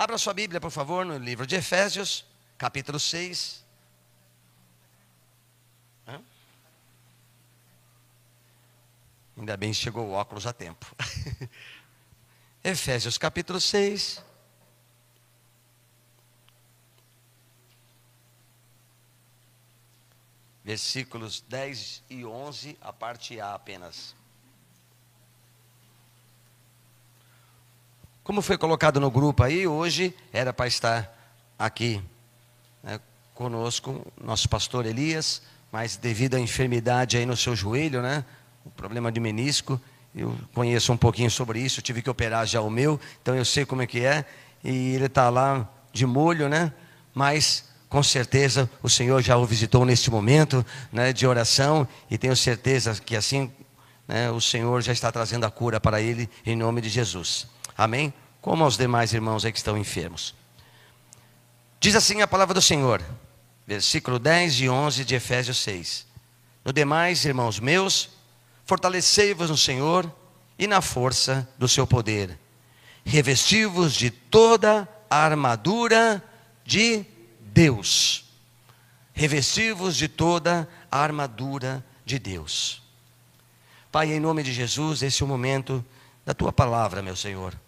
Abra sua Bíblia, por favor, no livro de Efésios, capítulo 6. Hã? Ainda bem chegou o óculos a tempo. Efésios capítulo 6. Versículos 10 e 11, a parte A apenas. Como foi colocado no grupo aí, hoje era para estar aqui né, conosco, nosso pastor Elias, mas devido à enfermidade aí no seu joelho, né, o problema de menisco, eu conheço um pouquinho sobre isso, tive que operar já o meu, então eu sei como é que é, e ele está lá de molho, né, mas com certeza o Senhor já o visitou neste momento né, de oração, e tenho certeza que assim né, o Senhor já está trazendo a cura para ele, em nome de Jesus. Amém? Como aos demais irmãos aí que estão enfermos. Diz assim a palavra do Senhor, versículo 10 e 11 de Efésios 6. No demais, irmãos meus, fortalecei-vos no Senhor e na força do seu poder. Revesti-vos de toda a armadura de Deus. Revesti-vos de toda a armadura de Deus. Pai, em nome de Jesus, esse é o momento da tua palavra, meu Senhor.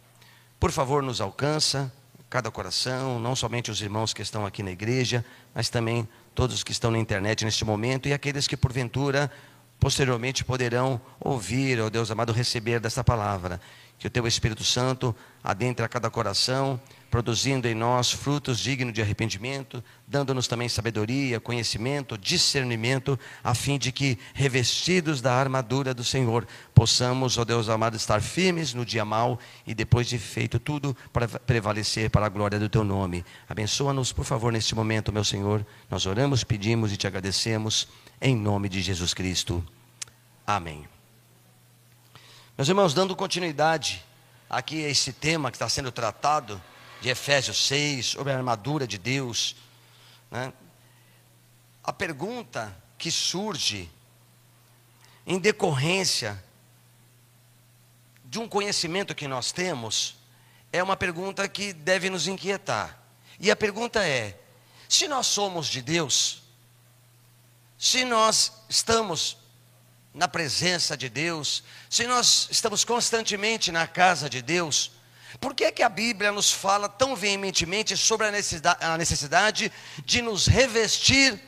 Por favor, nos alcança cada coração, não somente os irmãos que estão aqui na igreja, mas também todos os que estão na internet neste momento e aqueles que porventura posteriormente poderão ouvir, ó Deus amado, receber dessa palavra. Que o teu Espírito Santo adentre a cada coração, produzindo em nós frutos dignos de arrependimento, dando-nos também sabedoria, conhecimento, discernimento, a fim de que, revestidos da armadura do Senhor, possamos, ó Deus amado, estar firmes no dia mau e depois de feito tudo, para prevalecer para a glória do teu nome. Abençoa-nos, por favor, neste momento, meu Senhor. Nós oramos, pedimos e te agradecemos, em nome de Jesus Cristo. Amém. Meus irmãos, dando continuidade aqui a esse tema que está sendo tratado, de Efésios 6, sobre a armadura de Deus. Né? A pergunta que surge em decorrência de um conhecimento que nós temos é uma pergunta que deve nos inquietar. E a pergunta é: se nós somos de Deus, se nós estamos na presença de Deus, se nós estamos constantemente na casa de Deus, por que, que a Bíblia nos fala tão veementemente sobre a necessidade de nos revestir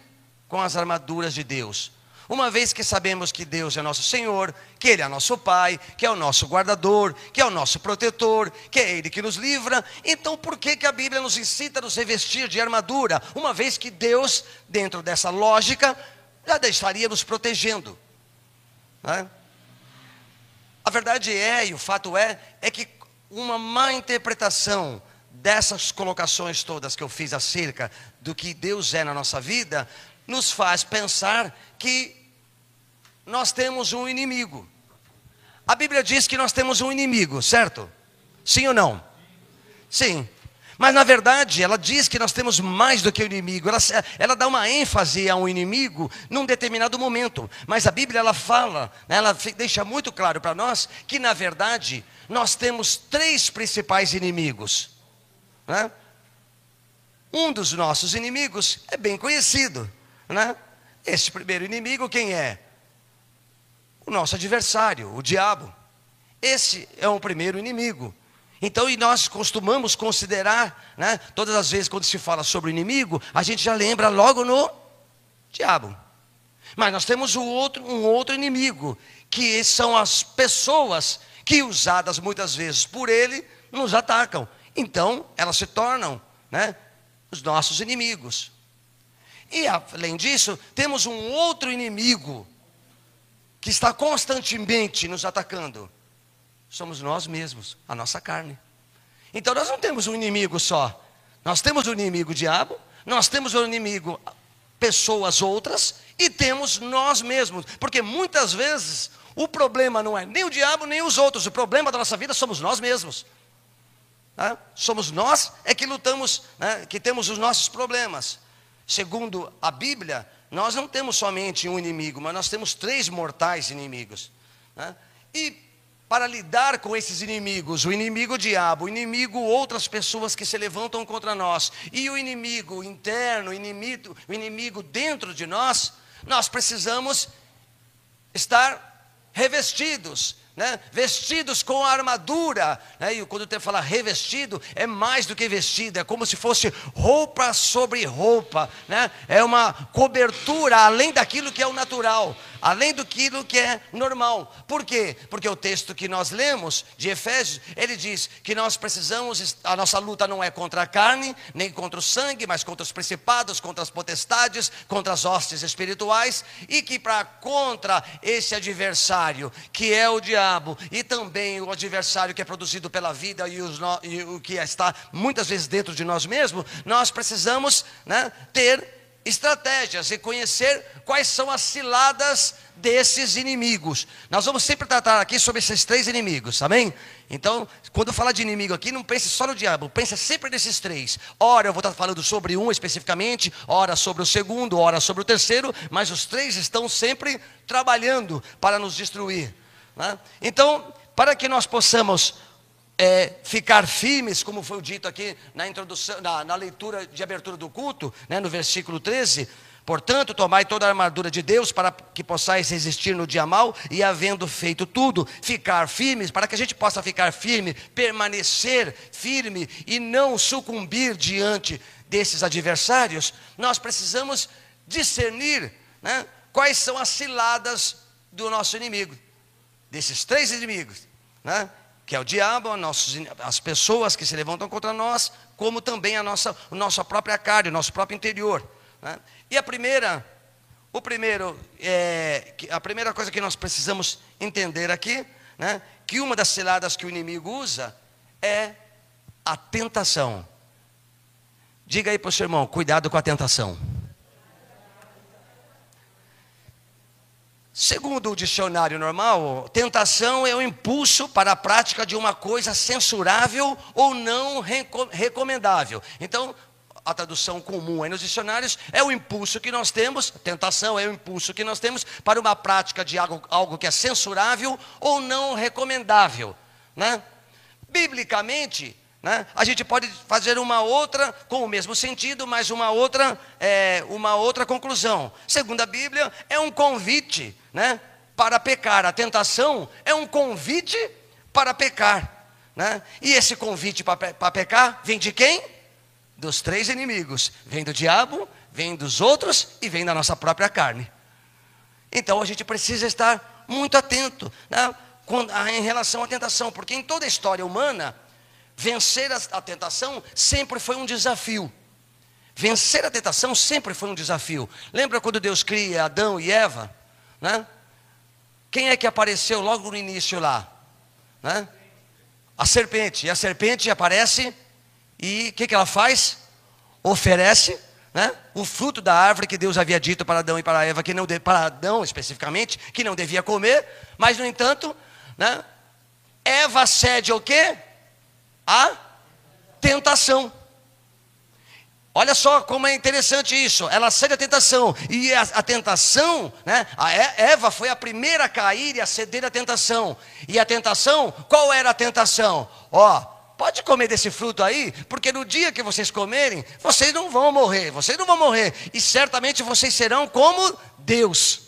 com as armaduras de Deus? Uma vez que sabemos que Deus é nosso Senhor, que Ele é nosso Pai, que é o nosso guardador, que é o nosso protetor, que é Ele que nos livra, então por que, que a Bíblia nos incita a nos revestir de armadura? Uma vez que Deus, dentro dessa lógica, já estaria nos protegendo. Né? A verdade é, e o fato é, é que uma má interpretação dessas colocações todas que eu fiz acerca do que Deus é na nossa vida, nos faz pensar que nós temos um inimigo. A Bíblia diz que nós temos um inimigo, certo? Sim ou não? Sim. Mas na verdade, ela diz que nós temos mais do que o inimigo. Ela, ela dá uma ênfase a um inimigo num determinado momento. Mas a Bíblia ela fala, né, ela deixa muito claro para nós que na verdade nós temos três principais inimigos. Né? Um dos nossos inimigos é bem conhecido. Né? Esse primeiro inimigo, quem é? O nosso adversário, o diabo. Esse é o primeiro inimigo. Então, e nós costumamos considerar, né, todas as vezes quando se fala sobre o inimigo, a gente já lembra logo no diabo. Mas nós temos um outro, um outro inimigo, que são as pessoas que usadas muitas vezes por ele, nos atacam. Então, elas se tornam né, os nossos inimigos. E além disso, temos um outro inimigo que está constantemente nos atacando. Somos nós mesmos, a nossa carne. Então nós não temos um inimigo só. Nós temos o um inimigo diabo, nós temos o um inimigo pessoas outras e temos nós mesmos, porque muitas vezes o problema não é nem o diabo nem os outros, o problema da nossa vida somos nós mesmos. Né? Somos nós é que lutamos, né? que temos os nossos problemas. Segundo a Bíblia, nós não temos somente um inimigo, mas nós temos três mortais inimigos. Né? E para lidar com esses inimigos, o inimigo o diabo, o inimigo outras pessoas que se levantam contra nós, e o inimigo interno, o inimigo, o inimigo dentro de nós, nós precisamos estar revestidos, né? vestidos com a armadura. Né? E quando eu fala revestido, é mais do que vestido, é como se fosse roupa sobre roupa, né? é uma cobertura além daquilo que é o natural além do que é normal. Por quê? Porque o texto que nós lemos de Efésios, ele diz que nós precisamos, a nossa luta não é contra a carne, nem contra o sangue, mas contra os principados, contra as potestades, contra as hostes espirituais, e que para contra esse adversário, que é o diabo, e também o adversário que é produzido pela vida e, os, e o que está muitas vezes dentro de nós mesmos, nós precisamos né, ter estratégias e conhecer quais são as ciladas desses inimigos. Nós vamos sempre tratar aqui sobre esses três inimigos, amém? Então, quando falar de inimigo aqui, não pense só no diabo, pense sempre nesses três. Ora, eu vou estar falando sobre um especificamente, ora sobre o segundo, ora sobre o terceiro, mas os três estão sempre trabalhando para nos destruir. Né? Então, para que nós possamos é, ficar firmes, como foi dito aqui na introdução, na, na leitura de abertura do culto, né, no versículo 13. Portanto, tomai toda a armadura de Deus para que possais resistir no dia mal e, havendo feito tudo, ficar firmes, para que a gente possa ficar firme, permanecer firme e não sucumbir diante desses adversários, nós precisamos discernir né, quais são as ciladas do nosso inimigo, desses três inimigos. Né? Que é o diabo, as pessoas que se levantam contra nós, como também a nossa, a nossa própria carne, o nosso próprio interior. Né? E a primeira, o primeiro, é, a primeira coisa que nós precisamos entender aqui, né, que uma das ciladas que o inimigo usa é a tentação. Diga aí para o seu irmão, cuidado com a tentação. Segundo o dicionário normal, tentação é o impulso para a prática de uma coisa censurável ou não recomendável. Então, a tradução comum aí nos dicionários é o impulso que nós temos, tentação é o impulso que nós temos para uma prática de algo, algo que é censurável ou não recomendável. Né? Biblicamente, né? A gente pode fazer uma outra com o mesmo sentido, mas uma outra, é, uma outra conclusão. Segundo a Bíblia, é um convite né, para pecar. A tentação é um convite para pecar. Né? E esse convite para, pecar vem de quem? Dos três inimigos: vem do diabo, vem dos outros e vem da nossa própria carne. Então a gente precisa estar muito atento né, em relação à tentação, porque em toda a história humana Vencer a, tentação sempre foi um desafio. Vencer a tentação sempre foi um desafio. Lembra quando Deus cria Adão e Eva? Né? Quem é que apareceu logo no início lá? Né? A serpente. E a serpente aparece e o que, que ela faz? Oferece né? o fruto da árvore que Deus havia dito para Adão e para Eva, que não de, para Adão especificamente, que não devia comer, mas no entanto, né? Eva cede o quê? A tentação. Olha só como é interessante isso. Ela cede a tentação. E a, a, tentação, né? A Eva foi a primeira a cair e a ceder à tentação. E a tentação, qual era a tentação? Ó, pode comer desse fruto aí, porque no dia que vocês comerem, vocês não vão morrer. Vocês não vão morrer. E certamente vocês serão como Deus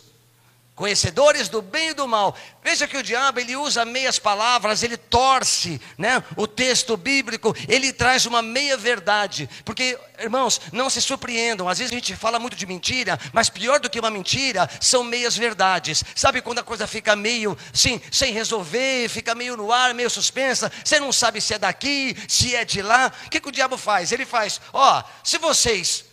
conhecedores do bem e do mal. Veja que o diabo ele usa meias palavras, ele torce, né? O texto bíblico, ele traz uma meia verdade. Porque, irmãos, não se surpreendam. Às vezes a gente fala muito de mentira, mas pior do que uma mentira são meias verdades. Sabe quando a coisa fica meio, sim, sem resolver, fica meio no ar, meio suspensa. Você não sabe se é daqui, se é de lá. O que, que o diabo faz? Ele faz, ó, se vocês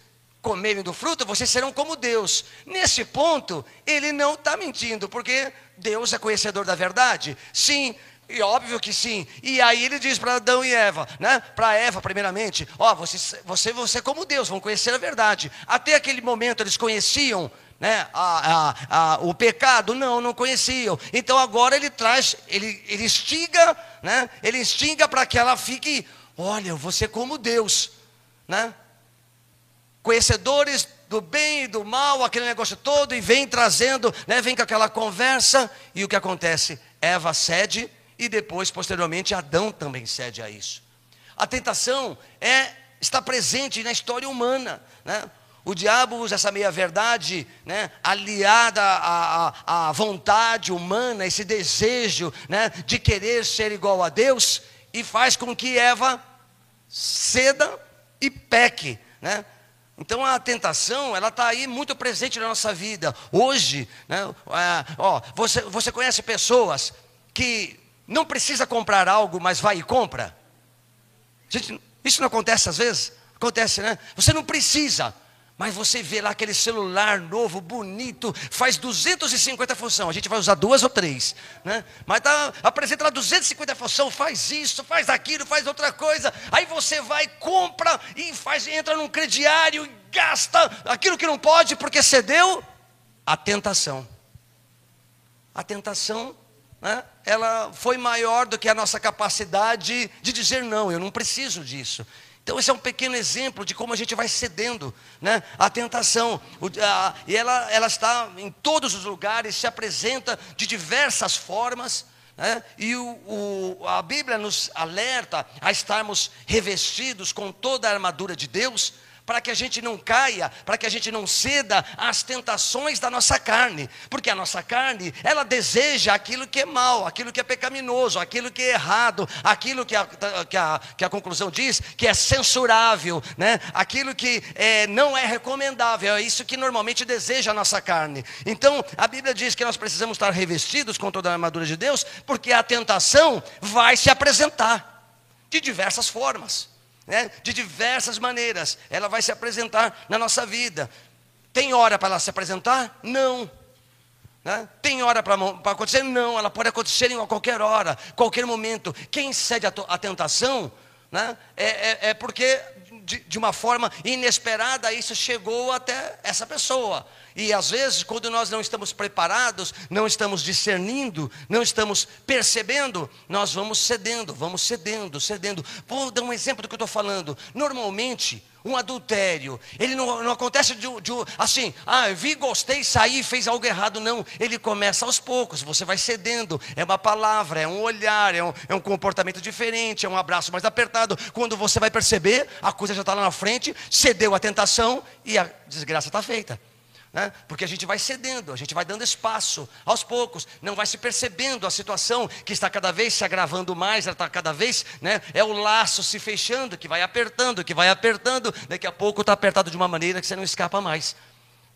comerem do fruto, vocês serão como Deus. Nesse ponto, ele não está mentindo, porque Deus é conhecedor da verdade. Sim, e óbvio que sim. E aí ele diz para Adão e Eva, né? Para Eva, primeiramente, ó, oh, você, você, você como Deus, vão conhecer a verdade. Até aquele momento eles conheciam né, a, a, a, o pecado? Não, não conheciam. Então agora ele traz, ele, ele instiga, né? Ele instiga para que ela fique, olha, você como Deus, né? Conhecedores do bem e do mal, aquele negócio todo, e vem trazendo, né, vem com aquela conversa, e o que acontece? Eva cede e depois, posteriormente, Adão também cede a isso. A tentação é está presente na história humana, né? O diabo usa essa meia-verdade, né, aliada à, à, à, vontade humana, esse desejo né, de querer ser igual a Deus, e faz com que Eva ceda e peque. Né? Então a tentação, ela está aí muito presente na nossa vida. Hoje, né, é, ó, você, você conhece pessoas que não precisa comprar algo, mas vai e compra? Gente, isso não acontece às vezes? Acontece, né? Você não precisa, mas você vê lá aquele celular novo, bonito, faz 250 funções. A gente vai usar duas ou três, né? Mas tá, apresenta lá 250 funções, faz isso, faz aquilo, faz outra coisa. Aí você vai, compra e faz, entra num crediário e gasta aquilo que não pode porque cedeu a tentação. A tentação, né? Ela foi maior do que a nossa capacidade de dizer não, eu não preciso disso. Então, esse é um pequeno exemplo de como a gente vai cedendo né, à tentação. O, a, e ela, ela está em todos os lugares, se apresenta de diversas formas. Né, e o, o, a Bíblia nos alerta a estarmos revestidos com toda a armadura de Deus para que a gente não caia, para que a gente não ceda às tentações da nossa carne, porque a nossa carne, ela deseja aquilo que é mal, aquilo que é pecaminoso, aquilo que é errado, aquilo que a, que a, que a conclusão diz que é censurável, né? aquilo que é, não é recomendável, é isso que normalmente deseja a nossa carne. Então, a Bíblia diz que nós precisamos estar revestidos com toda a armadura de Deus, porque a tentação vai se apresentar de diversas formas né? de diversas maneiras. Ela vai se apresentar na nossa vida. Tem hora para ela se apresentar? Não. Né? Tem hora para acontecer? Não. Ela pode acontecer em qualquer hora, qualquer momento. Quem cede a tentação né? é, é, é porque de, de uma forma inesperada isso chegou até essa pessoa. E às vezes, quando nós não estamos preparados, não estamos discernindo, não estamos percebendo, nós vamos cedendo, vamos cedendo, cedendo. Vou dar um exemplo do que eu estou falando. Normalmente, um adultério, ele não, não acontece de, de, assim, ah, vi, gostei, saí, fez algo errado, não. Ele começa aos poucos, você vai cedendo. É uma palavra, é um olhar, é um, é um comportamento diferente, é um abraço mais apertado. Quando você vai perceber, a coisa já está lá na frente, cedeu a tentação e a desgraça está feita né? porque a gente vai cedendo, a gente vai dando espaço aos poucos, não vai se percebendo a situação que está cada vez se agravando mais, ela está cada vez, né? é o laço se fechando, que vai apertando, que vai apertando, daqui a pouco está apertado de uma maneira que você não escapa mais.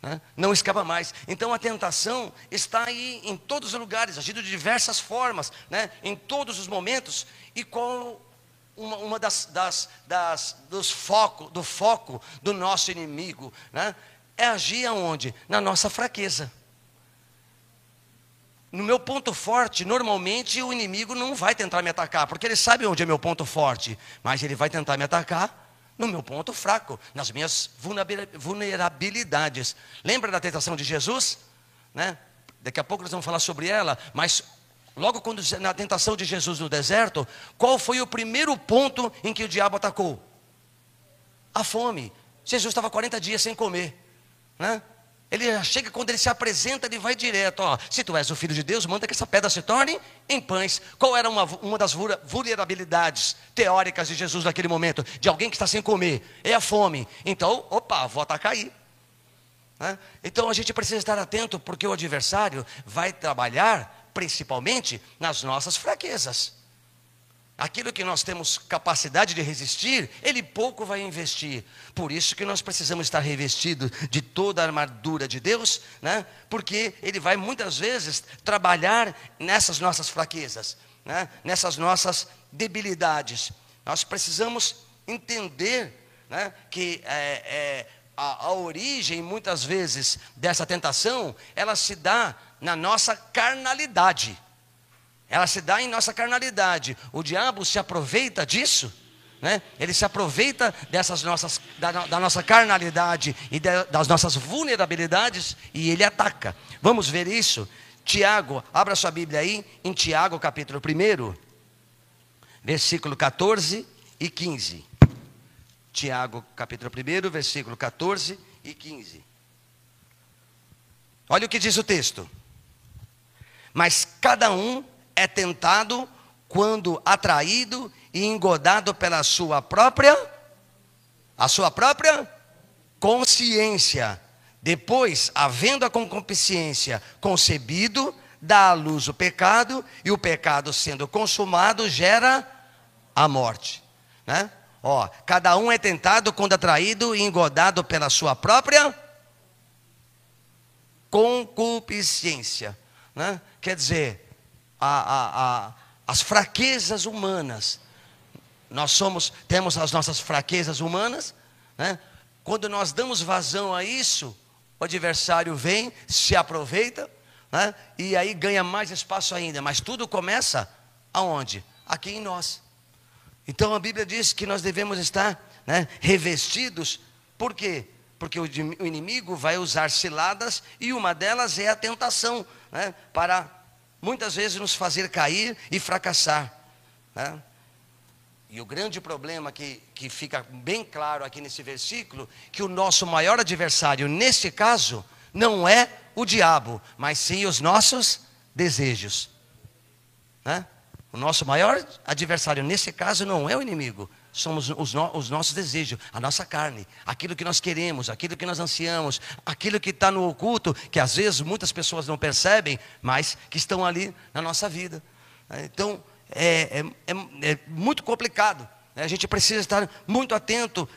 Né? Não escapa mais. Então a tentação está aí em todos os lugares, agindo de diversas formas, né? em todos os momentos, e com uma, uma das, das, das, dos foco, do foco do nosso inimigo, né? É agir aonde? Na nossa fraqueza. No meu ponto forte, normalmente o inimigo não vai tentar me atacar, porque ele sabe onde é meu ponto forte, mas ele vai tentar me atacar no meu ponto fraco, nas minhas vulnerabilidades. Lembra da tentação de Jesus? Né? Daqui a pouco nós vamos falar sobre ela, mas logo quando na tentação de Jesus no deserto, qual foi o primeiro ponto em que o diabo atacou? A fome. Jesus estava 40 dias sem comer. Né? Ele chega, quando ele se apresenta, ele vai direto: ó, se tu és o filho de Deus, manda que essa pedra se torne em pães. Qual era uma, uma das vulnerabilidades teóricas de Jesus naquele momento? De alguém que está sem comer, é a fome. Então, opa, vou atacar aí. Né? Então a gente precisa estar atento, porque o adversário vai trabalhar principalmente nas nossas fraquezas. Aquilo que nós temos capacidade de resistir, ele pouco vai investir. Por isso que nós precisamos estar revestidos de toda a armadura de Deus, né? porque ele vai muitas vezes trabalhar nessas nossas fraquezas, né? nessas nossas debilidades. Nós precisamos entender né? que é, é, a, a origem, muitas vezes, dessa tentação, ela se dá na nossa carnalidade. Ela se dá em nossa carnalidade. O diabo se aproveita disso. Né? Ele se aproveita dessas nossas, da, da nossa carnalidade e de, das nossas vulnerabilidades e ele ataca. Vamos ver isso? Tiago, abra sua Bíblia aí, em Tiago capítulo 1, versículo 14 e 15. Tiago capítulo 1, versículo 14 e 15. Olha o que diz o texto. Mas cada um é tentado quando atraído e engodado pela sua própria a sua própria consciência. Depois, havendo a concupiscência concebido, dá à luz o pecado, e o pecado sendo consumado gera a morte. Né? Ó, cada um é tentado quando atraído e engodado pela sua própria concupiscência. Né? Quer dizer, a, a, a, as fraquezas humanas. Nós somos, temos as nossas fraquezas humanas, né? Quando nós damos vazão a isso, o adversário vem, se aproveita, né? e aí ganha mais espaço ainda. Mas tudo começa aonde? Aqui em nós. Então a Bíblia diz que nós devemos estar né, revestidos, por quê? Porque o inimigo vai usar ciladas e uma delas é a tentação, né, para muitas vezes nos fazer cair e fracassar. Né? E o grande problema que, que fica bem claro aqui nesse versículo, que o nosso maior adversário, nesse caso, não é o diabo, mas sim os nossos desejos. Né? O nosso maior adversário, nesse caso, não é o inimigo, somos os, no, os, nossos desejos, a nossa carne, aquilo que nós queremos, aquilo que nós ansiamos, aquilo que está no oculto, que às vezes muitas pessoas não percebem, mas que estão ali na nossa vida. Então, é, é, é, é muito complicado. Né? A gente precisa estar muito atento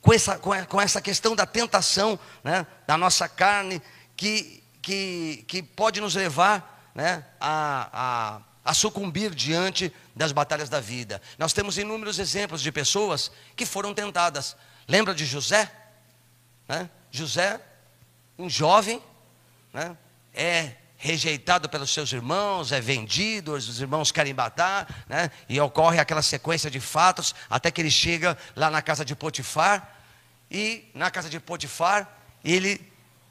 com essa, com essa questão da tentação né? da nossa carne, que, que, que pode nos levar né? a, a, a sucumbir diante das batalhas da vida. Nós temos inúmeros exemplos de pessoas que foram tentadas. Lembra de José? Né? José, um jovem, né? é rejeitado pelos seus irmãos, é vendido, os irmãos querem matar, né? e ocorre aquela sequência de fatos, até que ele chega lá na casa de Potifar, e na casa de Potifar, ele,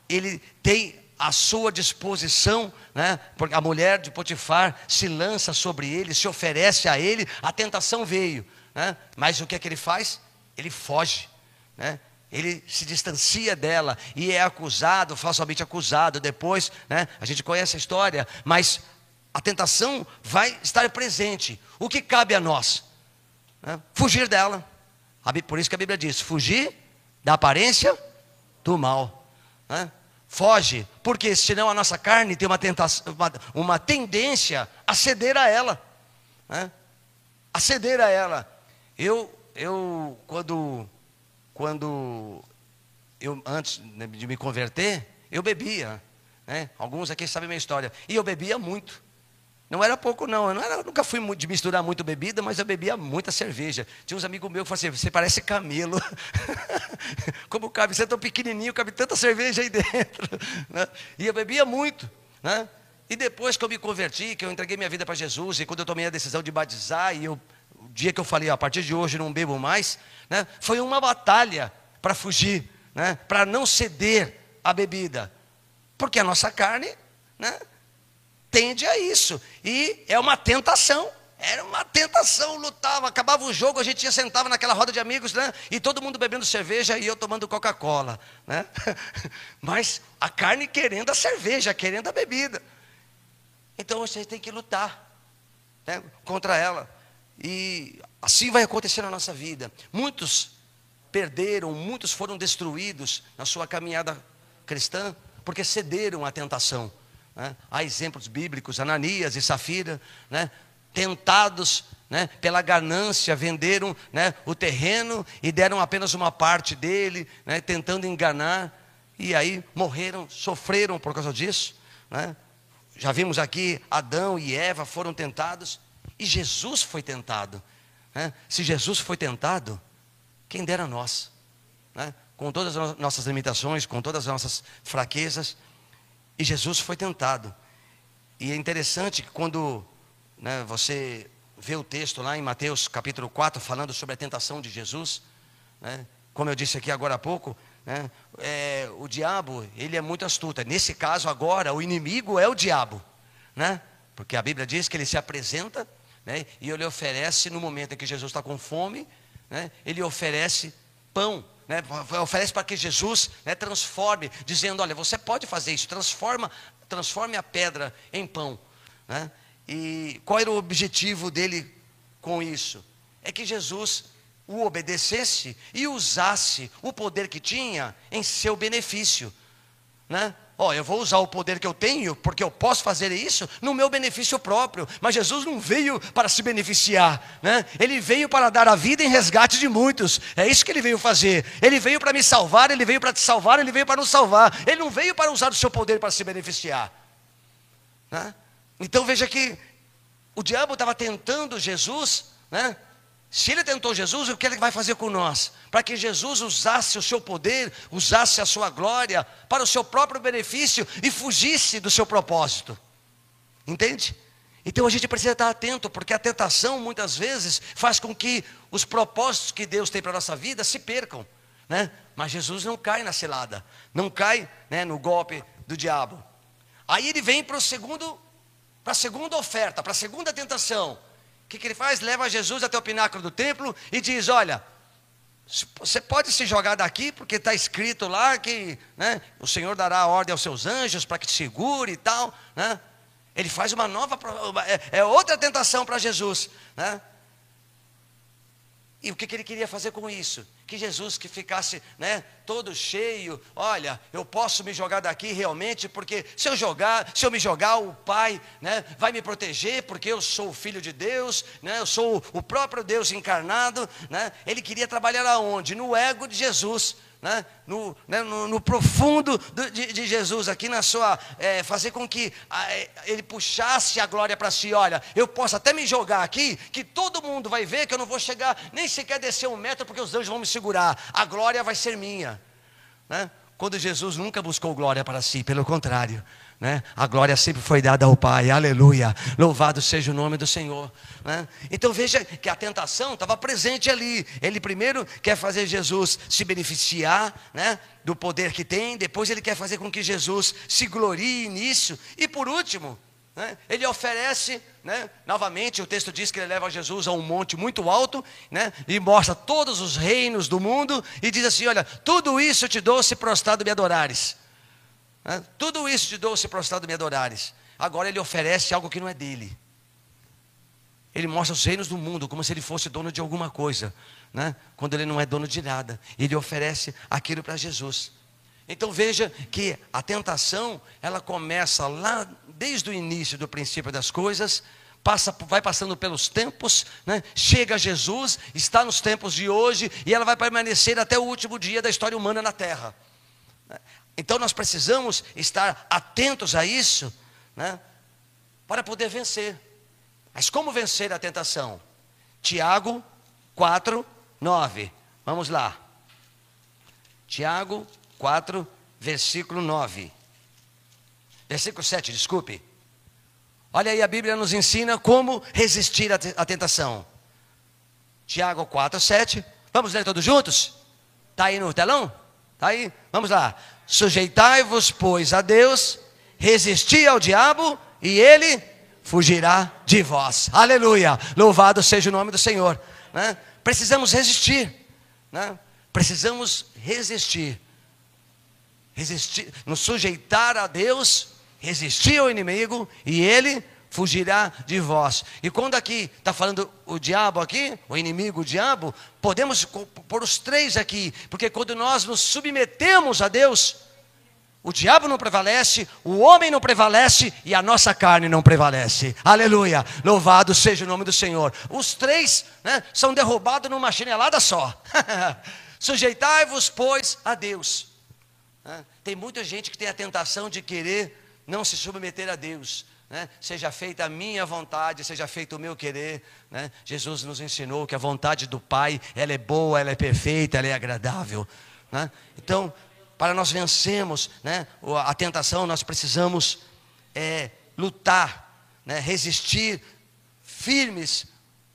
ele tem à sua disposição, né? porque a mulher de Potifar se lança sobre ele, se oferece a ele, a tentação veio, né? mas o que é que ele faz? Ele foge, né? ele se distancia dela e é acusado, falsamente acusado. Depois, né, a gente conhece a história, mas a tentação vai estar presente. O que cabe a nós? Né? Fugir dela. Por isso que a Bíblia diz: fugir da aparência do mal. Né? Foge, porque senão a nossa carne tem uma, tentação, uma, uma tendência a ceder a ela. Né? A ceder a ela. Eu, eu quando quando eu, antes de me converter, eu bebia. Né? Alguns aqui sabem minha história. E eu bebia muito. Não era pouco, não. Eu, não era, nunca fui de misturar muito bebida, mas eu bebia muita cerveja. Tinha uns amigos meus que falavam assim: você parece camelo. Como cabe? Você é tão pequenininho, cabe tanta cerveja aí dentro. Né? E eu bebia muito. Né? E depois que eu me converti, que eu entreguei minha vida para Jesus, e quando eu tomei a decisão de batizar, e eu dia que eu falei, a partir de hoje não bebo mais, né, foi uma batalha para fugir, né, para não ceder à bebida. Porque a nossa carne né, tende a isso. E é uma tentação. Era uma tentação, lutava, acabava o jogo, a gente ia sentava naquela roda de amigos, né? E todo mundo bebendo cerveja e eu tomando Coca-Cola, né? Mas a carne querendo a cerveja, querendo a bebida. Então você tem que lutar né, contra ela. E assim vai acontecer na nossa vida. Muitos perderam, muitos foram destruídos na sua caminhada cristã, porque cederam à tentação. Né? Há exemplos bíblicos, Ananias e Safira, né? tentados né? pela ganância, venderam né? o terreno e deram apenas uma parte dele, né? tentando enganar, e aí morreram, sofreram por causa disso. Né? Já vimos aqui, Adão e Eva foram tentados, e Jesus foi tentado. Né? Se Jesus foi tentado, quem dera nós. Né? Com todas as nossas limitações, com todas as nossas fraquezas. E Jesus foi tentado. E é interessante que quando né, você vê o texto lá em Mateus capítulo 4, falando sobre a tentação de Jesus, né, como eu disse aqui agora há pouco, né, é, o diabo, ele é muito astuto. Nesse caso agora, o inimigo é o diabo, né? Porque a Bíblia diz que ele se apresenta né? e ele oferece, no momento em que Jesus está com fome, né? ele oferece pão, né? oferece para que Jesus né, transforme, dizendo: Olha, você pode fazer isso, transforma, transforme a pedra em pão. Né? E qual era o objetivo dele com isso? É que Jesus o obedecesse e usasse o poder que tinha em seu benefício, né? Ó, oh, eu vou usar o poder que eu tenho, porque eu posso fazer isso no meu benefício próprio. Mas Jesus não veio para se beneficiar, né? Ele veio para dar a vida em resgate de muitos. É isso que ele veio fazer. Ele veio para me salvar, ele veio para te salvar, ele veio para nos salvar. Ele não veio para usar o seu poder para se beneficiar. Né? Então veja que o diabo estava tentando Jesus, né? Se ele tentou Jesus, o que ele vai fazer com nós? Para que Jesus usasse o seu poder, usasse a sua glória para o seu próprio benefício e fugisse do seu propósito. Entende? Então a gente precisa estar atento, porque a tentação muitas vezes faz com que os propósitos que Deus tem para a nossa vida se percam. Né? Mas Jesus não cai na cilada, não cai né, no golpe do diabo. Aí ele vem para o segundo, para a segunda oferta, para a segunda tentação que, que ele faz? Leva Jesus até o pináculo do templo e diz: Olha, você pode se jogar daqui, porque está escrito lá que né, o Senhor dará a ordem aos seus anjos para que te segure e tal. Né? Ele faz uma nova, é, é outra tentação para Jesus. Né? E o que, que ele queria fazer com isso? Que Jesus que ficasse né, todo cheio, olha, eu posso me jogar daqui realmente, porque se eu jogar, se eu me jogar, o Pai né, vai me proteger, porque eu sou o Filho de Deus, né, eu sou o próprio Deus encarnado. Né? Ele queria trabalhar aonde? No ego de Jesus né, no, né, no, no, profundo de, de, Jesus, aqui na sua, é, fazer com que a, é, ele puxasse a glória para si. Olha, eu posso até me jogar aqui, que todo mundo vai ver que eu não vou chegar nem sequer descer um metro, porque os anjos vão me segurar. A glória vai ser minha. Né? Quando Jesus nunca buscou glória para si, pelo contrário, né? A glória sempre foi dada ao Pai, aleluia. Louvado seja o nome do Senhor. Né? Então veja que a tentação estava presente ali. Ele primeiro quer fazer Jesus se beneficiar né, do poder que tem, depois ele quer fazer com que Jesus se glorie nisso, e por último, né, ele oferece, né, novamente o texto diz que ele leva Jesus a um monte muito alto, né, e mostra todos os reinos do mundo, e diz assim: Olha, tudo isso te dou se prostrado me adorares. Tudo isso te dou se prostrado me adorares. Agora ele oferece algo que não é dele. Ele mostra os reinos do mundo como se ele fosse dono de alguma coisa, né? quando ele não é dono de nada. Ele oferece aquilo para Jesus. Então veja que a tentação, ela começa lá desde o início do princípio das coisas, passa, vai passando pelos tempos, né? chega a Jesus, está nos tempos de hoje e ela vai permanecer até o último dia da história humana na terra. Então nós precisamos estar atentos a isso, né, para poder vencer. Mas como vencer a tentação? Tiago 4, 9. Vamos lá. Tiago 4, versículo 9. Versículo 7, desculpe. Olha aí, a Bíblia nos ensina como resistir à tentação. Tiago 4, 7. Vamos ler todos juntos? Está aí no telão? Está aí? Vamos lá. Sujeitai-vos, pois, a Deus, resisti ao diabo e ele fugirá de vós. Aleluia! Louvado seja o nome do Senhor. Né? Precisamos resistir. Né? Precisamos resistir. Resistir, nos sujeitar a Deus, resistir ao inimigo e ele fugirá de vós. E quando aqui está falando o diabo aqui, o inimigo, o diabo, podemos pôr os três aqui, porque quando nós nos submetemos a Deus, o diabo não prevalece, o homem não prevalece e a nossa carne não prevalece. Aleluia! Louvado seja o nome do Senhor. Os três né, são derrubados numa chinelada só. Sujeitai-vos, pois, a Deus. Tem muita gente que tem a tentação de querer não se submeter a Deus né? seja feita a minha vontade, seja feito o meu querer. Né? Jesus nos ensinou que a vontade do Pai, ela é boa, ela é perfeita, ela é agradável. Né? Então, para nós vencermos né, a tentação, nós precisamos é, lutar, né, resistir firmes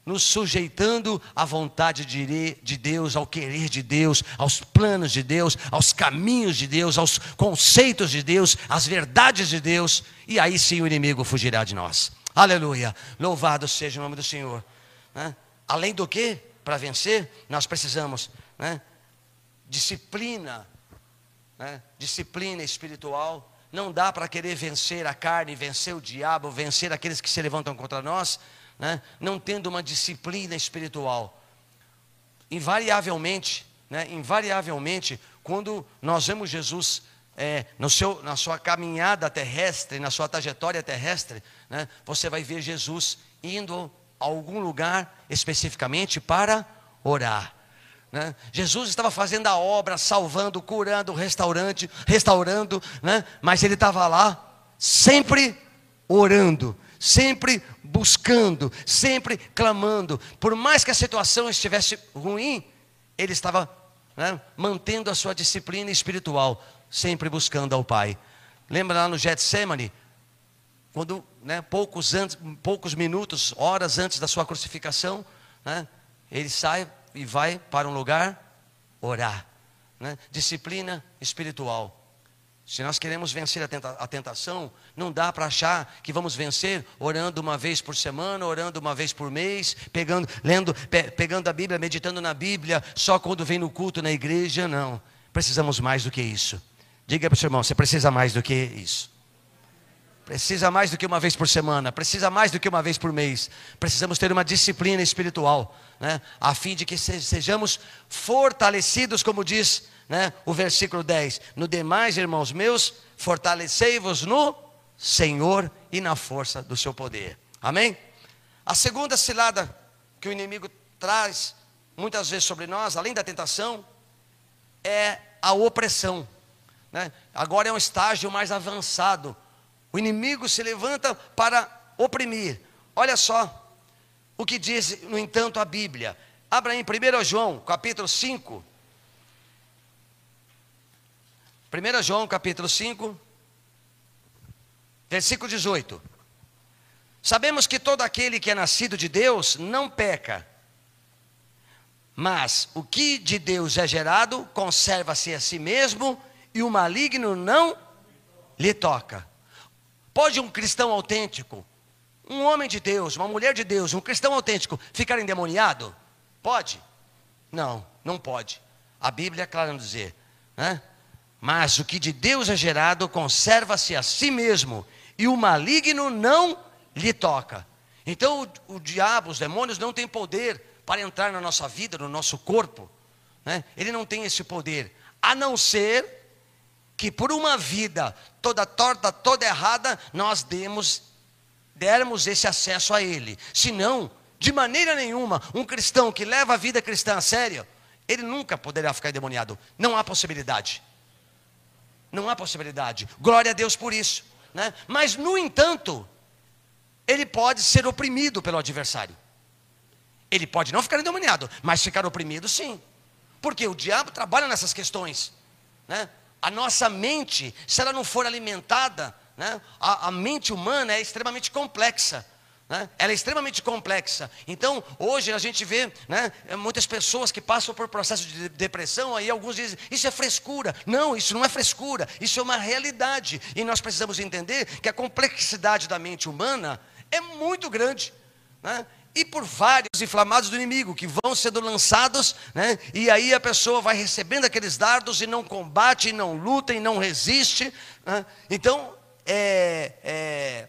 nos sujeitando à vontade de Deus, ao querer de Deus, aos planos de Deus, aos caminhos de Deus, aos conceitos de Deus, às verdades de Deus, e aí sim o inimigo fugirá de nós. Aleluia! Louvado seja o nome do Senhor. Né? Além do que, para vencer, nós precisamos né? disciplina, né? disciplina espiritual, não dá para querer vencer a carne, vencer o diabo, vencer aqueles que se levantam contra nós, né? não tendo uma disciplina espiritual. Invariavelmente, né? invariavelmente, quando nós vemos Jesus é, no seu, na sua caminhada terrestre, na sua trajetória terrestre, né? você vai ver Jesus indo a algum lugar especificamente para orar. Né? Jesus estava fazendo a obra, salvando, curando, restaurante, restaurando, né? mas ele estava lá sempre orando, sempre buscando, sempre clamando. Por mais que a situação estivesse ruim, ele estava né, mantendo a sua disciplina espiritual, sempre buscando ao Pai. Lembra lá no Getsemane, quando né, poucos, antes, poucos minutos, horas antes da sua crucificação, né, ele sai e vai para um lugar orar. Né? Disciplina espiritual. Se nós queremos vencer a, tenta a tentação, não dá para achar que vamos vencer orando uma vez por semana, orando uma vez por mês, pegando, lendo, pe pegando a Bíblia, meditando na Bíblia, só quando vem no culto na igreja, não. Precisamos mais do que isso. Diga para o seu irmão, você precisa mais do que isso. Precisa mais do que uma vez por semana, precisa mais do que uma vez por mês. Precisamos ter uma disciplina espiritual, né? a fim de que sejamos fortalecidos, como diz né, o versículo 10. No demais, irmãos meus, fortalecei-vos no Senhor e na força do seu poder. Amém? A segunda cilada que o inimigo traz muitas vezes sobre nós, além da tentação, é a opressão. Né? Agora é um estágio mais avançado o inimigo se levanta para oprimir. Olha só o que diz, no entanto, a Bíblia. Abra em 1 João, capítulo 5. 1 João, capítulo 5, versículo 18. Sabemos que todo aquele que é nascido de Deus não peca. Mas o que de Deus é gerado conserva-se a si mesmo e o maligno não lhe toca. Pode um cristão autêntico, um homem de Deus, uma mulher de Deus, um cristão autêntico ficar endemoniado? Pode? Não, não pode. A Bíblia é clara em dizer, né? Mas o que de Deus é gerado conserva-se a si mesmo, e o maligno não lhe toca. Então o, o diabo, os demônios não têm poder para entrar na nossa vida, no nosso corpo. Né? Ele não tem esse poder, a não ser que por uma vida toda torta, toda errada, nós demos, dermos esse acesso a Ele. Senão, de maneira nenhuma, um cristão que leva a vida cristã a sério, ele nunca poderá ficar endemoniado. Não há possibilidade. Não há possibilidade. Glória a Deus por isso. Né? Mas, no entanto, ele pode ser oprimido pelo adversário. Ele pode não ficar endemoniado, mas ficar oprimido sim. Porque o diabo trabalha nessas questões. Né? a nossa mente, se ela não for alimentada, né, a, a mente humana é extremamente complexa. Né? Ela é extremamente complexa. Então, hoje a gente vê né, muitas pessoas que passam por processo de depressão, aí alguns dizem, isso é frescura. Não, isso não é frescura, isso é uma realidade. E nós precisamos entender que a complexidade da mente humana é muito grande. Né? e por vários inflamados do inimigo que vão sendo lançados, né? E aí a pessoa vai recebendo aqueles dardos e não combate, e não luta, e não resiste. Né? Então, é, é,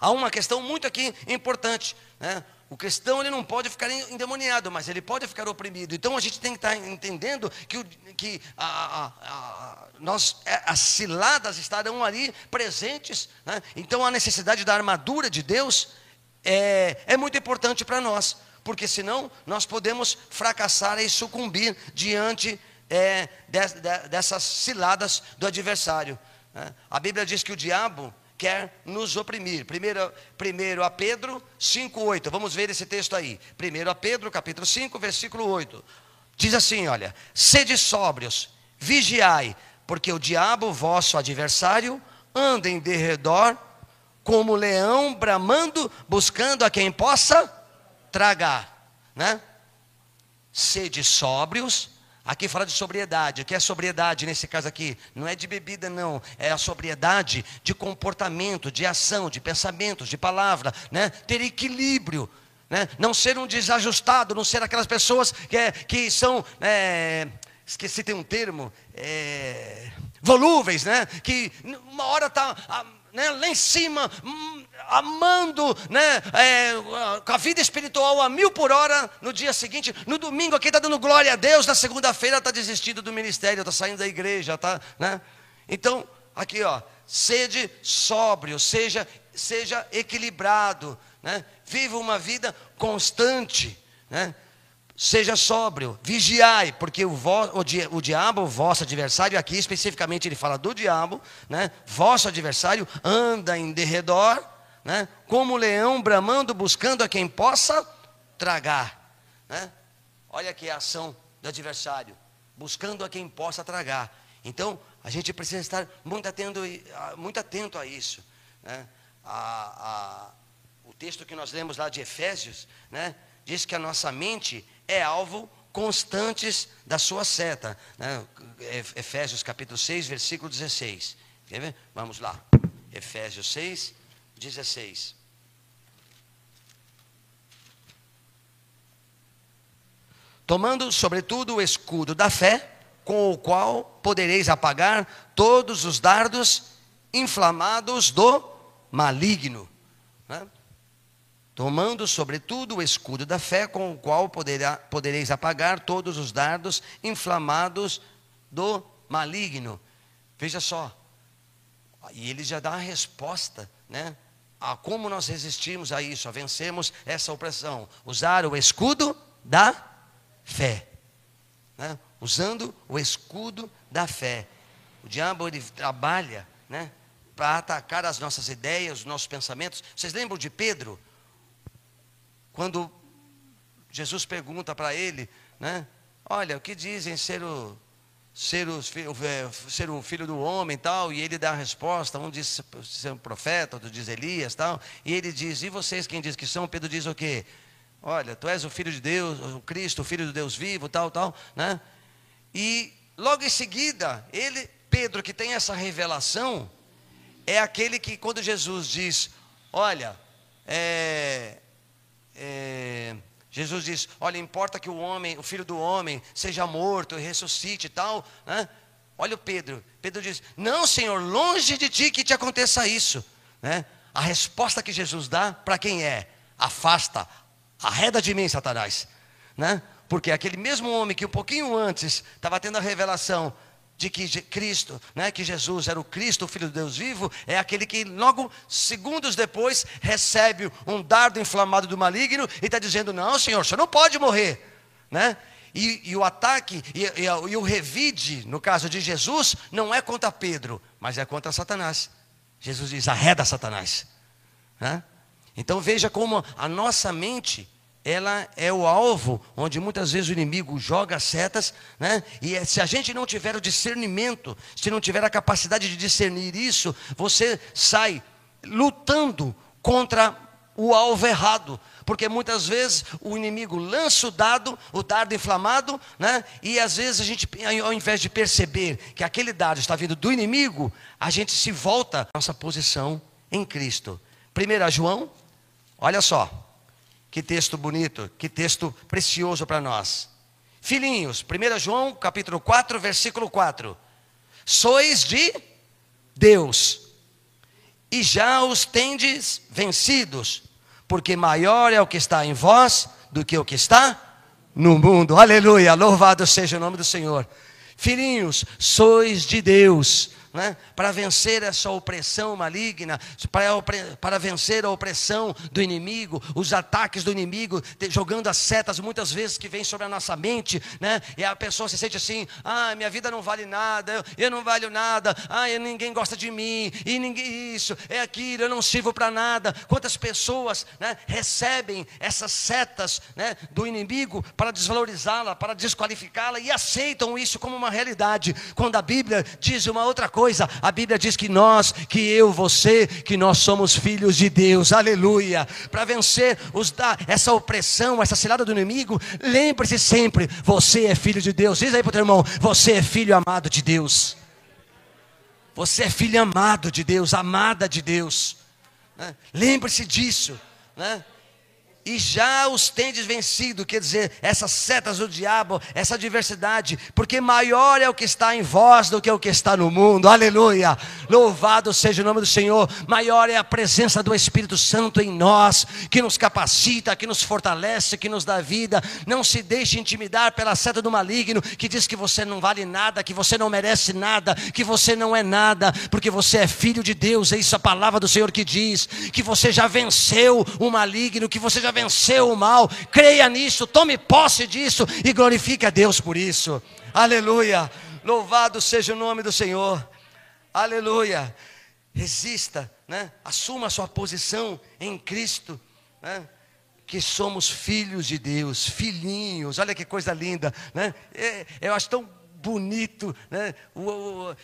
há uma questão muito aqui importante, né? O cristão ele não pode ficar endemoniado, mas ele pode ficar oprimido. Então a gente tem que estar entendendo que, que a, a, a, nós, é, as ciladas estarão ali presentes. Né? Então a necessidade da armadura de Deus é, é muito importante para nós, porque senão nós podemos fracassar e sucumbir diante é, de, de, dessas ciladas do adversário. Né? A Bíblia diz que o diabo quer nos oprimir. Primeiro, primeiro a Pedro 5,8. Vamos ver esse texto aí. Primeiro a Pedro, capítulo 5, versículo 8. Diz assim: olha, sede sóbrios, vigiai, porque o diabo, vosso adversário, anda em derredor como leão bramando, buscando a quem possa tragar, né? Sede sóbrios. Aqui fala de sobriedade. O que é sobriedade nesse caso aqui? Não é de bebida, não. É a sobriedade de comportamento, de ação, de pensamentos, de palavra, né? Ter equilíbrio. Né? Não ser um desajustado, não ser aquelas pessoas que, é, que são é, esqueci tem um termo, é, volúveis, né? Que uma hora está né, lá em cima, hum, amando, né, é, com a vida espiritual a mil por hora, no dia seguinte, no domingo aqui está dando glória a Deus, na segunda-feira está desistindo do ministério, está saindo da igreja, tá, né? Então, aqui ó, sede sóbrio, seja, seja equilibrado, né? Viva uma vida constante, né? Seja sóbrio, vigiai, porque o, vo, o, di, o, diabo, o vosso adversário, aqui especificamente ele fala do diabo, né? Vosso adversário anda em derredor, né? Como leão bramando, buscando a quem possa tragar, né? Olha aqui a ação do adversário, buscando a quem possa tragar. Então, a gente precisa estar muito atento, muito atento a isso, né? A, a, o texto que nós lemos lá de Efésios, né? Diz que a nossa mente é alvo constantes da sua seta. Né? Efésios capítulo 6, versículo 16. Quer ver? Vamos lá. Efésios 6, 16. Tomando, sobretudo, o escudo da fé, com o qual podereis apagar todos os dardos inflamados do maligno. Tomando sobretudo o escudo da fé, com o qual poderá, podereis apagar todos os dardos inflamados do maligno. Veja só, e ele já dá a resposta, né? A como nós resistimos a isso, a vencermos essa opressão. Usar o escudo da fé. Né? Usando o escudo da fé. O diabo ele trabalha, né? Para atacar as nossas ideias, os nossos pensamentos. Vocês lembram de Pedro? Quando Jesus pergunta para ele, né? Olha, o que dizem ser o, ser o, ser o filho do homem tal, e ele dá a resposta, um diz ser um profeta, outro diz Elias tal, e ele diz, e vocês quem diz que são? Pedro diz o quê? Olha, tu és o filho de Deus, o Cristo, o filho de Deus vivo, tal, tal, né? E logo em seguida, ele, Pedro, que tem essa revelação, é aquele que quando Jesus diz, olha, é, é, Jesus diz: Olha, importa que o homem, o filho do homem, seja morto e ressuscite e tal. Né? Olha o Pedro. Pedro diz: Não, Senhor, longe de ti que te aconteça isso. Né? A resposta que Jesus dá para quem é? Afasta, arreda de mim, Satanás. Né? Porque aquele mesmo homem que um pouquinho antes estava tendo a revelação de que Cristo, né, que Jesus era o Cristo, o Filho de Deus vivo, é aquele que logo segundos depois recebe um dardo inflamado do maligno e está dizendo: Não, Senhor, você não pode morrer, né? E, e o ataque e, e, e, o revide, no caso de Jesus, não é contra Pedro, mas é contra Satanás. Jesus diz: arreda Satanás. Né? Então veja como a nossa mente ela é o alvo onde muitas vezes o inimigo joga setas, né? E é, se a gente não tiver o discernimento, se não tiver a capacidade de discernir isso, você sai lutando contra o alvo errado, porque muitas vezes o inimigo lança o dado, o dardo inflamado, né? E às vezes a gente, ao invés de perceber que aquele dado está vindo do inimigo, a gente se volta à nossa posição em Cristo. 1 João, olha só, que texto bonito, que texto precioso para nós. Filhinhos, 1 João capítulo 4, versículo 4. Sois de Deus, e já os tendes vencidos, porque maior é o que está em vós do que o que está no mundo. Aleluia, louvado seja o nome do Senhor. Filhinhos, sois de Deus, né? para vencer essa opressão maligna, para, para vencer a opressão do inimigo, os ataques do inimigo, jogando as setas muitas vezes que vêm sobre a nossa mente, né? e a pessoa se sente assim: ah, minha vida não vale nada, eu, eu não valho nada, ah, ninguém gosta de mim, e ninguém isso, é aquilo, eu não sirvo para nada. Quantas pessoas né, recebem essas setas né, do inimigo para desvalorizá-la, para desqualificá-la e aceitam isso como uma realidade, quando a Bíblia diz uma outra coisa coisa, a Bíblia diz que nós, que eu, você, que nós somos filhos de Deus, aleluia. Para vencer os da, essa opressão, essa cilada do inimigo, lembre-se sempre: você é filho de Deus. Diz aí para o teu irmão: você é filho amado de Deus. Você é filho amado de Deus, amada de Deus. Né? Lembre-se disso. Né? E já os tendes vencido, quer dizer, essas setas do diabo, essa adversidade, porque maior é o que está em vós do que o que está no mundo, aleluia, louvado seja o nome do Senhor, maior é a presença do Espírito Santo em nós, que nos capacita, que nos fortalece, que nos dá vida, não se deixe intimidar pela seta do maligno, que diz que você não vale nada, que você não merece nada, que você não é nada, porque você é filho de Deus, é isso a palavra do Senhor que diz, que você já venceu o maligno, que você já venceu o mal. Creia nisso, tome posse disso e glorifique a Deus por isso. Aleluia. Louvado seja o nome do Senhor. Aleluia. Resista, né? Assuma a sua posição em Cristo, né? Que somos filhos de Deus, filhinhos. Olha que coisa linda, né? É, eu acho tão bonito, né? O, o,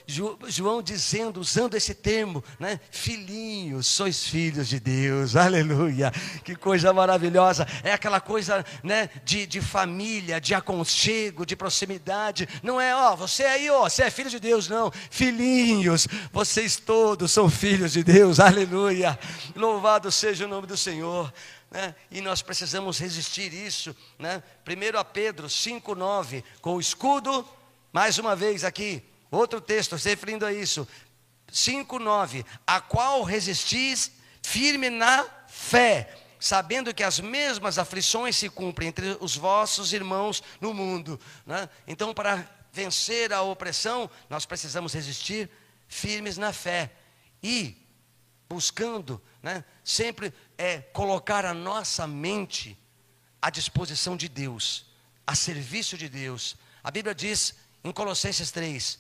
João dizendo, usando esse termo, né? Filhinhos, sois filhos de Deus, aleluia, que coisa maravilhosa, é aquela coisa, né? De, de família, de aconchego, de proximidade, não é, ó, você aí, ó, você é filho de Deus, não, filhinhos, vocês todos são filhos de Deus, aleluia, louvado seja o nome do Senhor. Né? E nós precisamos resistir isso, né? Primeiro a Pedro 5:9, com o escudo mais uma vez aqui, outro texto se referindo a isso. 5:9, a qual resistis firme na fé, sabendo que as mesmas aflições se cumprem entre os vossos irmãos no mundo. Né? Então, para vencer a opressão, nós precisamos resistir firmes na fé e buscando, né, sempre é colocar a nossa mente à disposição de Deus, a serviço de Deus. A Bíblia diz em Colossenses 3.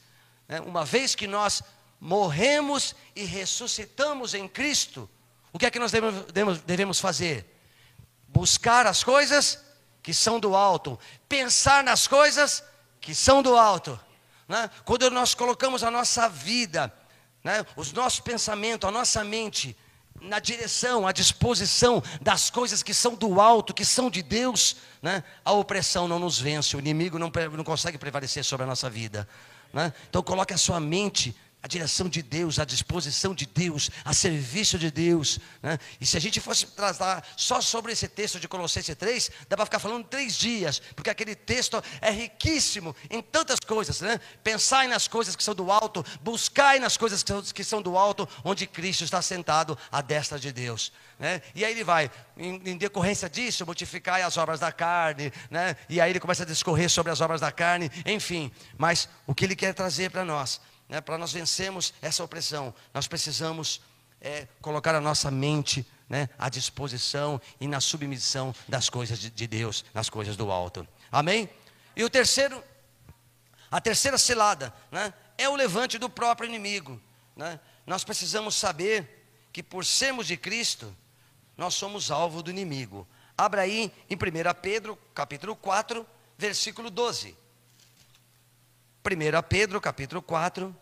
Né? Uma vez que nós morremos e ressuscitamos em Cristo, o que é que nós devemos, devemos fazer? Buscar as coisas que são do alto, pensar nas coisas que são do alto. Né? Quando nós colocamos a nossa vida, né? os nossos pensamentos, a nossa mente na direção, à disposição das coisas que são do alto, que são de Deus, né? a opressão não nos vence, o inimigo não, não consegue prevalecer sobre a nossa vida. Né? Então coloque a sua mente a direção de Deus, a disposição de Deus, a serviço de Deus. Né? E se a gente fosse tratar só sobre esse texto de Colossenses 3, dá para ficar falando três dias, porque aquele texto é riquíssimo em tantas coisas. Né? Pensai nas coisas que são do alto, buscai nas coisas que são, que são do alto, onde Cristo está sentado à destra de Deus. Né? E aí ele vai, em, em, decorrência disso, multiplicai as obras da carne, né? e aí ele começa a discorrer sobre as obras da carne, enfim. Mas o que ele quer trazer para nós né, para nós vencermos essa opressão, nós precisamos é, colocar a nossa mente né, à disposição e na submissão das coisas de, de Deus, nas coisas do alto. Amém? E o terceiro, a terceira cilada, né, é o levante do próprio inimigo. Né? Nós precisamos saber que por sermos de Cristo, nós somos alvo do inimigo. Abra aí em 1 Pedro, capítulo 4, versículo 12. 1 Pedro capítulo 4,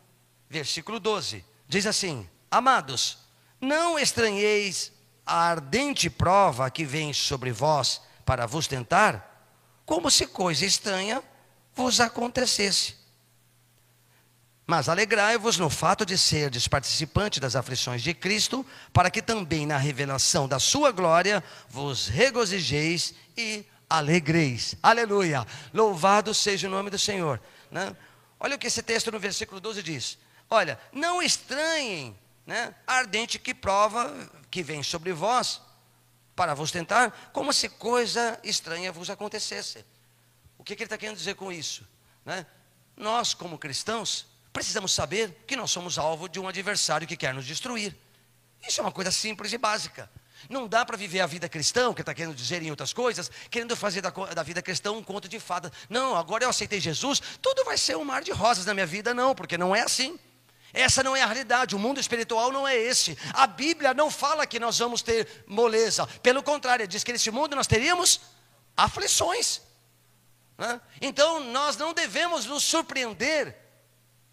versículo 12. Diz assim: Amados, não estranheis a ardente prova que vem sobre vós para vos tentar, como se coisa estranha vos acontecesse. Mas alegrai-vos no fato de serdes participantes das aflições de Cristo, para que também na revelação da sua glória vos regozijeis e alegreis. Aleluia! Louvado seja o nome do Senhor. Né? Olha o que esse texto no versículo 12 diz: Olha, não estranhem né, a ardente que prova que vem sobre vós para vos tentar, como se coisa estranha vos acontecesse. O que, que ele está querendo dizer com isso? Né? Nós, como cristãos, precisamos saber que nós somos alvo de um adversário que quer nos destruir. Isso é uma coisa simples e básica. Não dá para viver a vida cristã, que está querendo dizer em outras coisas, querendo fazer da, da, vida cristã um conto de fada. Não, agora eu aceitei Jesus, tudo vai ser um mar de rosas na minha vida, não, porque não é assim. Essa não é a realidade, o mundo espiritual não é esse. A Bíblia não fala que nós vamos ter moleza, pelo contrário, diz que nesse mundo nós teríamos aflições. Né? Então nós não devemos nos surpreender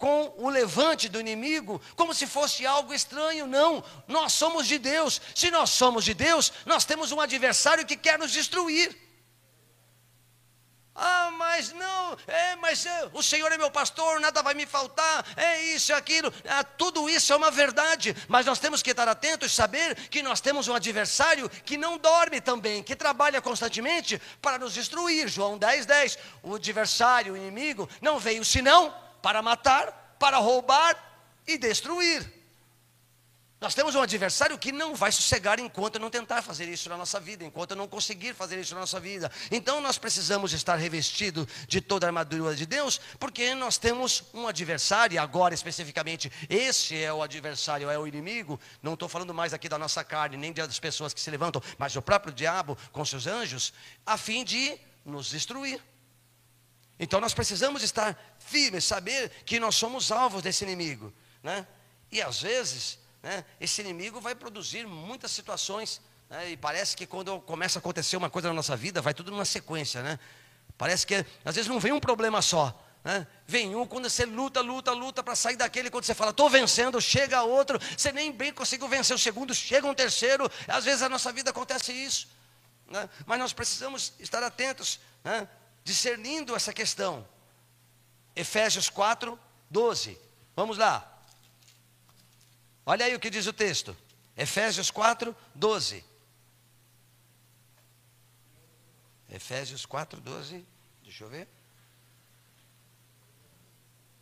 com o levante do inimigo, como se fosse algo estranho. Não, nós somos de Deus. Se nós somos de Deus, nós temos um adversário que quer nos destruir. Ah, mas não, é, mas é, o Senhor é meu pastor, nada vai me faltar, é isso, é aquilo. Ah, tudo isso é uma verdade, mas nós temos que estar atentos e saber que nós temos um adversário que não dorme também, que trabalha constantemente para nos destruir. João 10, 10. O adversário, o inimigo, não veio senão para matar, para roubar e destruir. Nós temos um adversário que não vai sossegar enquanto não tentar fazer isso na nossa vida, enquanto não conseguir fazer isso na nossa vida. Então nós precisamos estar revestidos de toda a armadura de Deus, porque nós temos um adversário, e agora especificamente, esse é o adversário, é o inimigo. Não estou falando mais aqui da nossa carne, nem das pessoas que se levantam, mas o próprio diabo com seus anjos, a fim de nos destruir. Então nós precisamos estar firmes, saber que nós somos alvos desse inimigo, né? E às vezes né, esse inimigo vai produzir muitas situações. Né, e parece que quando começa a acontecer uma coisa na nossa vida, vai tudo numa sequência. Né? Parece que às vezes não vem um problema só. Né? Vem um, quando você luta, luta, luta para sair daquele, quando você fala, estou vencendo, chega outro, você nem bem conseguiu vencer o segundo, chega um terceiro, às vezes na nossa vida acontece isso. Né? Mas nós precisamos estar atentos, né? discernindo essa questão. Efésios 4, 12. Vamos lá. Olha aí o que diz o texto. Efésios 4, 12. Efésios 4, 12. Deixa eu ver.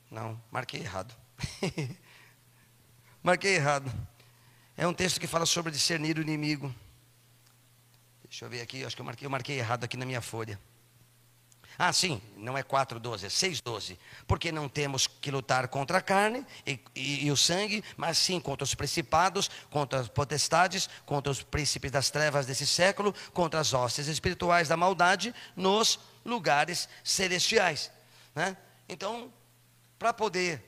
Não, marquei errado. marquei errado. É um texto que fala sobre discernir o inimigo. Deixa eu ver aqui, acho que eu marquei, eu marquei errado aqui na minha folha. Ah, sim, não é 4,12, é 6,12. Porque não temos que lutar contra a carne e, e, e, o sangue, mas sim contra os principados, contra as potestades, contra os príncipes das trevas desse século, contra as hostes espirituais da maldade nos lugares celestiais. Né? Então, para poder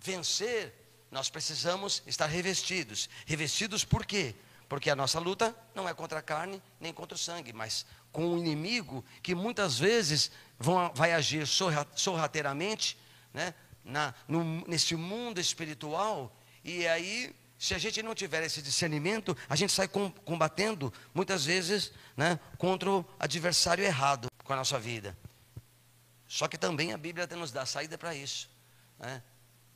vencer, nós precisamos estar revestidos. Revestidos por quê? Porque a nossa luta não é contra a carne nem contra o sangue, mas com um inimigo que muitas vezes vão, vai agir sorrateiramente né, na, no, nesse mundo espiritual, e aí, se a gente não tiver esse discernimento, a gente sai com, combatendo, muitas vezes, né, contra o adversário errado com a nossa vida. Só que também a Bíblia nos dá saída para isso. Né?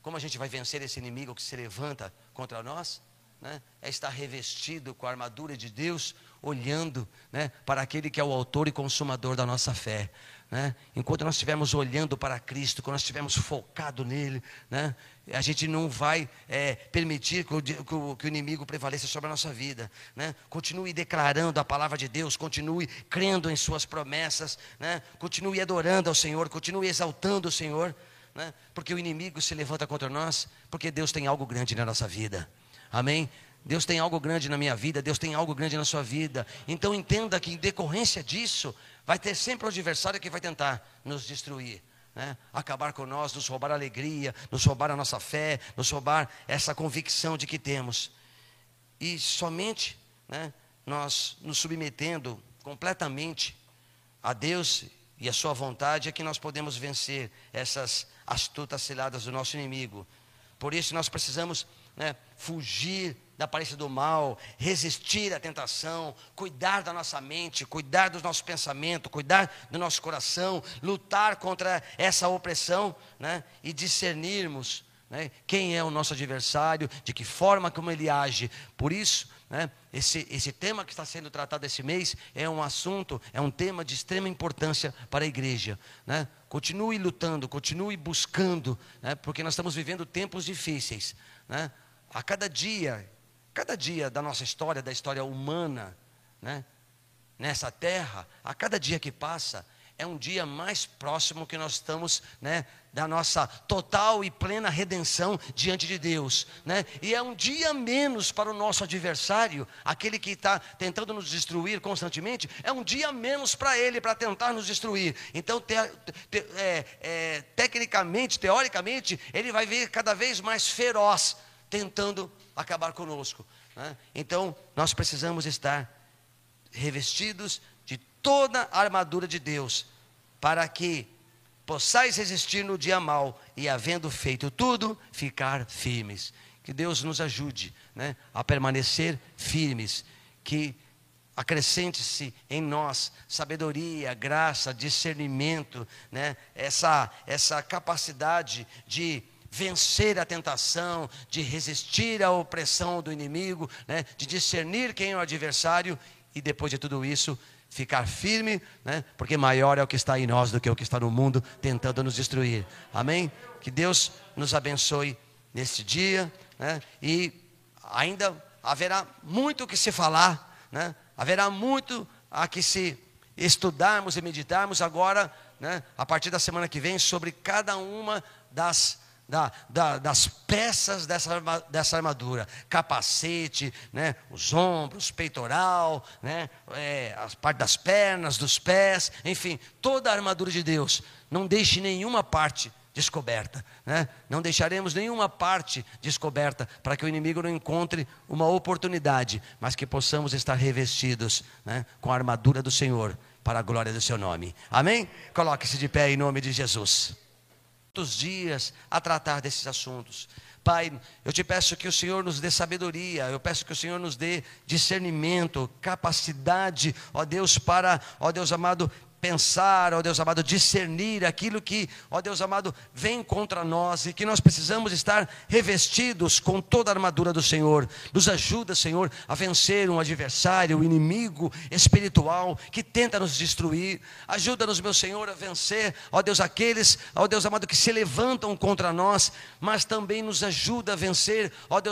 Como a gente vai vencer esse inimigo que se levanta contra nós? Né? É estar revestido com a armadura de Deus, olhando né, para aquele que é o autor e consumador da nossa fé. Né? Enquanto nós estivermos olhando para Cristo, quando nós estivermos focado nele, né, a gente não vai é, permitir que o, que, o, que o, inimigo prevaleça sobre a nossa vida. Né? Continue declarando a palavra de Deus, continue crendo em Suas promessas, né? continue adorando ao Senhor, continue exaltando o Senhor, né? porque o inimigo se levanta contra nós, porque Deus tem algo grande na nossa vida. Amém? Deus tem algo grande na minha vida, Deus tem algo grande na sua vida. Então entenda que em decorrência disso, vai ter sempre um adversário que vai tentar nos destruir. Né? Acabar com nós, nos roubar a alegria, nos roubar a nossa fé, nos roubar essa convicção de que temos. E somente né, nós nos submetendo completamente a Deus e a Sua vontade é que nós podemos vencer essas astutas ciladas do nosso inimigo. Por isso nós precisamos né, fugir da aparência do mal, resistir à tentação, cuidar da nossa mente, cuidar dos nossos pensamentos, cuidar do nosso coração, lutar contra essa opressão né, e discernirmos né, quem é o nosso adversário, de que forma como ele age. Por isso, né, esse, esse tema que está sendo tratado esse mês é um assunto, é um tema de extrema importância para a igreja. Né? Continue lutando, continue buscando, né, porque nós estamos vivendo tempos difíceis. Né? A cada dia, cada dia da nossa história, da história humana, né, nessa terra, a cada dia que passa, é um dia mais próximo que nós estamos, né, da nossa total e plena redenção diante de Deus, né? E é um dia menos para o nosso adversário, aquele que está tentando nos destruir constantemente, é um dia menos para ele para tentar nos destruir. Então, te, te, é, é, tecnicamente, teoricamente, ele vai vir cada vez mais feroz tentando acabar conosco. Né? Então, nós precisamos estar revestidos de toda a armadura de Deus, para que possais resistir no dia mal e, havendo feito tudo, ficar firmes. Que Deus nos ajude né, a permanecer firmes, que acrescente-se em nós sabedoria, graça, discernimento, né? essa, essa capacidade de vencer a tentação, de resistir à opressão do inimigo, né? de discernir quem é o adversário e depois de tudo isso, ficar firme, né? porque maior é o que está em nós do que o que está no mundo tentando nos destruir. Amém? Que Deus nos abençoe neste dia né? e ainda haverá muito o que se falar, né? haverá muito a que se estudarmos e meditarmos agora, né, a partir da semana que vem, sobre cada uma das, da, da, das peças dessa, dessa armadura: capacete, né, os ombros, peitoral, né, é, as partes das pernas, dos pés, enfim, toda a armadura de Deus. Não deixe nenhuma parte descoberta. Né? Não deixaremos nenhuma parte descoberta para que o inimigo não encontre uma oportunidade, mas que possamos estar revestidos né, com a armadura do Senhor para a glória do seu nome. Amém? Coloque-se de pé em nome de Jesus. Dias a tratar desses assuntos. Pai, eu te peço que o Senhor nos dê sabedoria, eu peço que o Senhor nos dê discernimento, capacidade, ó Deus, para, ó Deus amado, pensar, ó Deus amado, discernir aquilo que, ó Deus amado, vem contra nós e que nós precisamos estar revestidos com toda a armadura do Senhor. Nos ajuda, Senhor, a vencer um adversário, um inimigo espiritual que tenta nos destruir. Ajuda-nos, meu Senhor, a vencer, ó Deus, aqueles, ó Deus amado, que se levantam contra nós, mas também nos ajuda a vencer, ó Deus